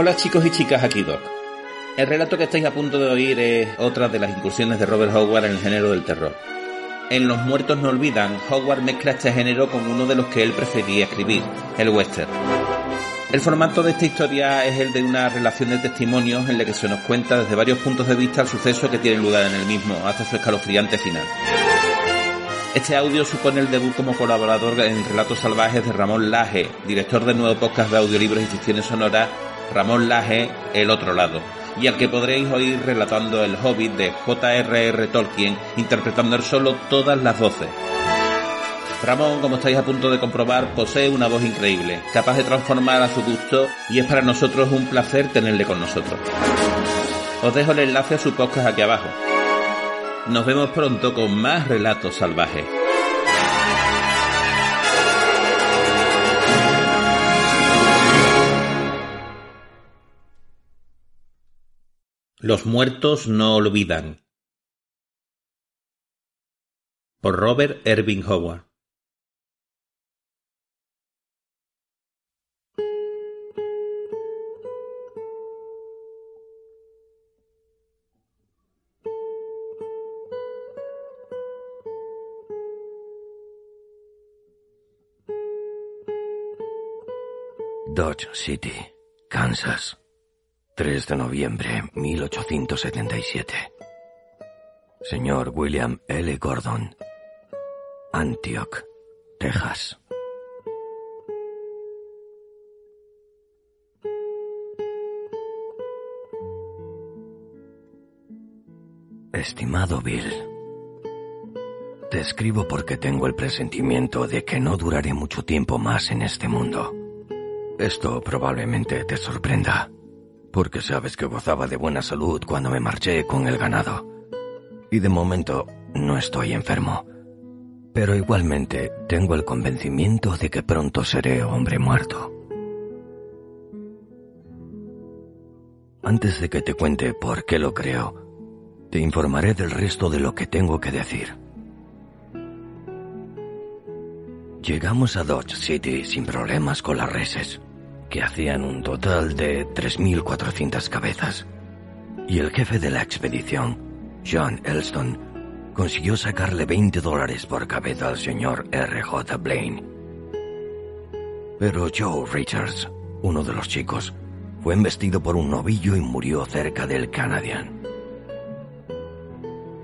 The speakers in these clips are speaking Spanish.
Hola chicos y chicas, aquí Doc. El relato que estáis a punto de oír es otra de las incursiones de Robert Howard en el género del terror. En Los Muertos No Olvidan, Howard mezcla este género con uno de los que él prefería escribir, el western. El formato de esta historia es el de una relación de testimonios en la que se nos cuenta desde varios puntos de vista el suceso que tiene lugar en el mismo, hasta su escalofriante final. Este audio supone el debut como colaborador en Relatos Salvajes de Ramón Laje, director del nuevo podcast de audiolibros y ficciones sonoras Ramón Laje, El Otro Lado, y al que podréis oír relatando El Hobbit de J.R.R. Tolkien, interpretando él solo todas las voces. Ramón, como estáis a punto de comprobar, posee una voz increíble, capaz de transformar a su gusto y es para nosotros un placer tenerle con nosotros. Os dejo el enlace a su podcast aquí abajo. Nos vemos pronto con más relatos salvajes. Los muertos no olvidan. Por Robert Erving Howard. Dodge City, Kansas. 3 de noviembre 1877. Señor William L. Gordon. Antioch, Texas. Estimado Bill, te escribo porque tengo el presentimiento de que no duraré mucho tiempo más en este mundo. Esto probablemente te sorprenda, porque sabes que gozaba de buena salud cuando me marché con el ganado. Y de momento no estoy enfermo. Pero igualmente tengo el convencimiento de que pronto seré hombre muerto. Antes de que te cuente por qué lo creo, te informaré del resto de lo que tengo que decir. Llegamos a Dodge City sin problemas con las reses, que hacían un total de 3.400 cabezas. Y el jefe de la expedición, John Elston, consiguió sacarle 20 dólares por cabeza al señor R.J. Blaine. Pero Joe Richards, uno de los chicos, fue embestido por un novillo y murió cerca del Canadian.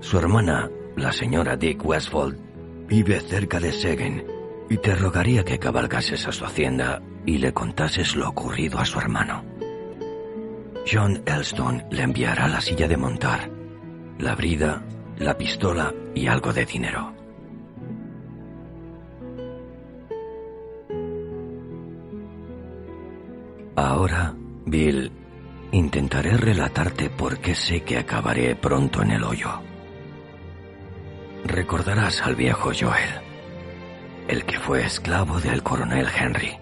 Su hermana, la señora Dick Westfold, vive cerca de Segen y te rogaría que cabalgases a su hacienda y le contases lo ocurrido a su hermano. John Elston le enviará la silla de montar, la brida, la pistola y algo de dinero. Ahora, Bill, intentaré relatarte por qué sé que acabaré pronto en el hoyo. Recordarás al viejo Joel, el que fue esclavo del coronel Henry,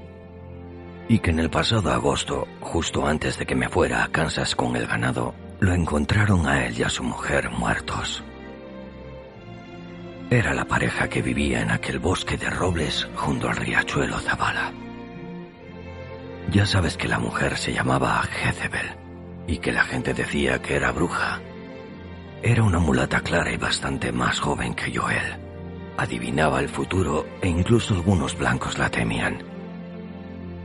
y que en el pasado agosto, justo antes de que me fuera a Kansas con el ganado, lo encontraron a él y a su mujer muertos. Era la pareja que vivía en aquel bosque de robles junto al riachuelo Zabala. Ya sabes que la mujer se llamaba Jezebel y que la gente decía que era bruja. Era una mulata clara y bastante más joven que Joel. Adivinaba el futuro e incluso algunos blancos la temían.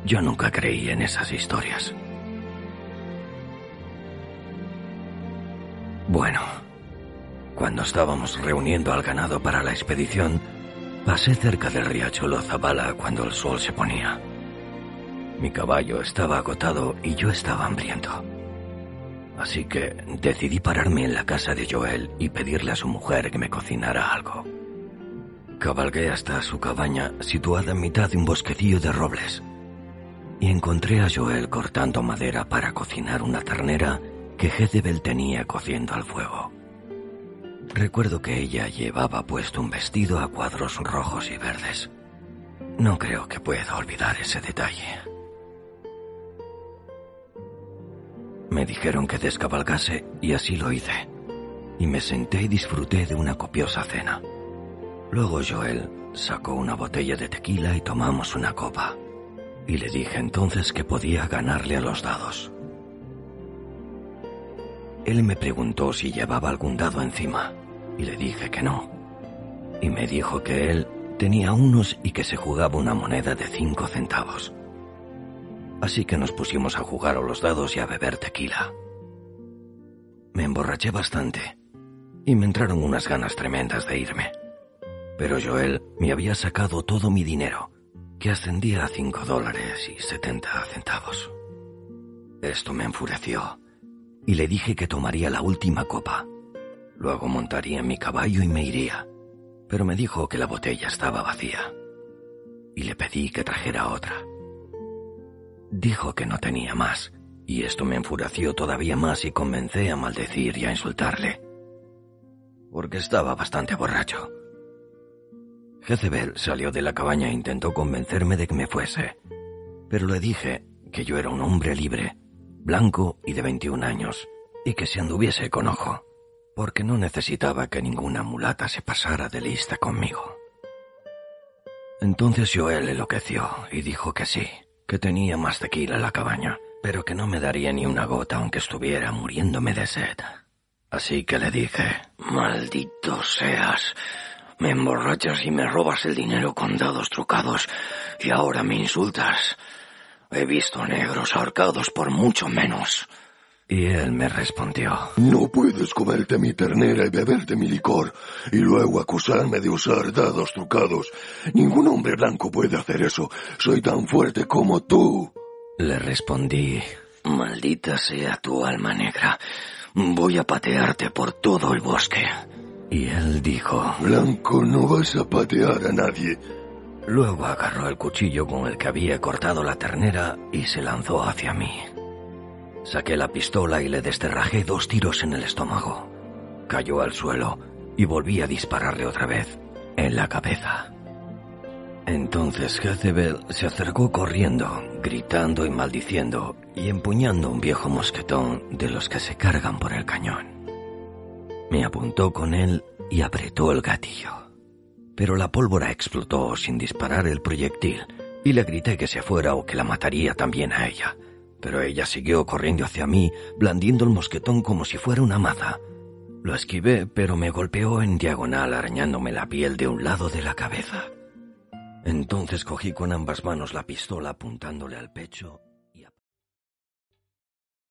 Yo nunca creí en esas historias. Bueno, cuando estábamos reuniendo al ganado para la expedición, pasé cerca del riachuelo Zabala cuando el sol se ponía. Mi caballo estaba agotado y yo estaba hambriento. Así que decidí pararme en la casa de Joel y pedirle a su mujer que me cocinara algo. Cabalgué hasta su cabaña situada en mitad de un bosquecillo de robles y encontré a Joel cortando madera para cocinar una ternera que Jezebel tenía cociendo al fuego. Recuerdo que ella llevaba puesto un vestido a cuadros rojos y verdes. No creo que pueda olvidar ese detalle. Me dijeron que descabalgase y así lo hice. Y me senté y disfruté de una copiosa cena. Luego Joel sacó una botella de tequila y tomamos una copa. Y le dije entonces que podía ganarle a los dados. Él me preguntó si llevaba algún dado encima y le dije que no. Y me dijo que él tenía unos y que se jugaba una moneda de cinco centavos. Así que nos pusimos a jugar a los dados y a beber tequila. Me emborraché bastante y me entraron unas ganas tremendas de irme. Pero Joel me había sacado todo mi dinero, que ascendía a cinco dólares y setenta centavos. Esto me enfureció y le dije que tomaría la última copa. Luego montaría en mi caballo y me iría, pero me dijo que la botella estaba vacía y le pedí que trajera otra. Dijo que no tenía más, y esto me enfureció todavía más y comencé a maldecir y a insultarle, porque estaba bastante borracho. Jezebel salió de la cabaña e intentó convencerme de que me fuese, pero le dije que yo era un hombre libre, blanco y de 21 años, y que se anduviese con ojo, porque no necesitaba que ninguna mulata se pasara de lista conmigo. Entonces Joel enloqueció y dijo que sí, que tenía más tequila en la cabaña, pero que no me daría ni una gota aunque estuviera muriéndome de sed. Así que le dije, maldito seas, me emborrachas y me robas el dinero con dados trucados y ahora me insultas. He visto negros ahorcados por mucho menos. Y él me respondió. No puedes comerte mi ternera y beberte mi licor y luego acusarme de usar dados trucados. Ningún hombre blanco puede hacer eso. Soy tan fuerte como tú. Le respondí. Maldita sea tu alma negra. Voy a patearte por todo el bosque. Y él dijo... Blanco, no vas a patear a nadie. Luego agarró el cuchillo con el que había cortado la ternera y se lanzó hacia mí. Saqué la pistola y le desterrajé dos tiros en el estómago. Cayó al suelo y volví a dispararle otra vez en la cabeza. Entonces Jezebel se acercó corriendo, gritando y maldiciendo, y empuñando un viejo mosquetón de los que se cargan por el cañón. Me apuntó con él y apretó el gatillo. Pero la pólvora explotó sin disparar el proyectil, y le grité que se fuera o que la mataría también a ella. Pero ella siguió corriendo hacia mí, blandiendo el mosquetón como si fuera una maza. Lo esquivé, pero me golpeó en diagonal arañándome la piel de un lado de la cabeza. Entonces cogí con ambas manos la pistola apuntándole al pecho.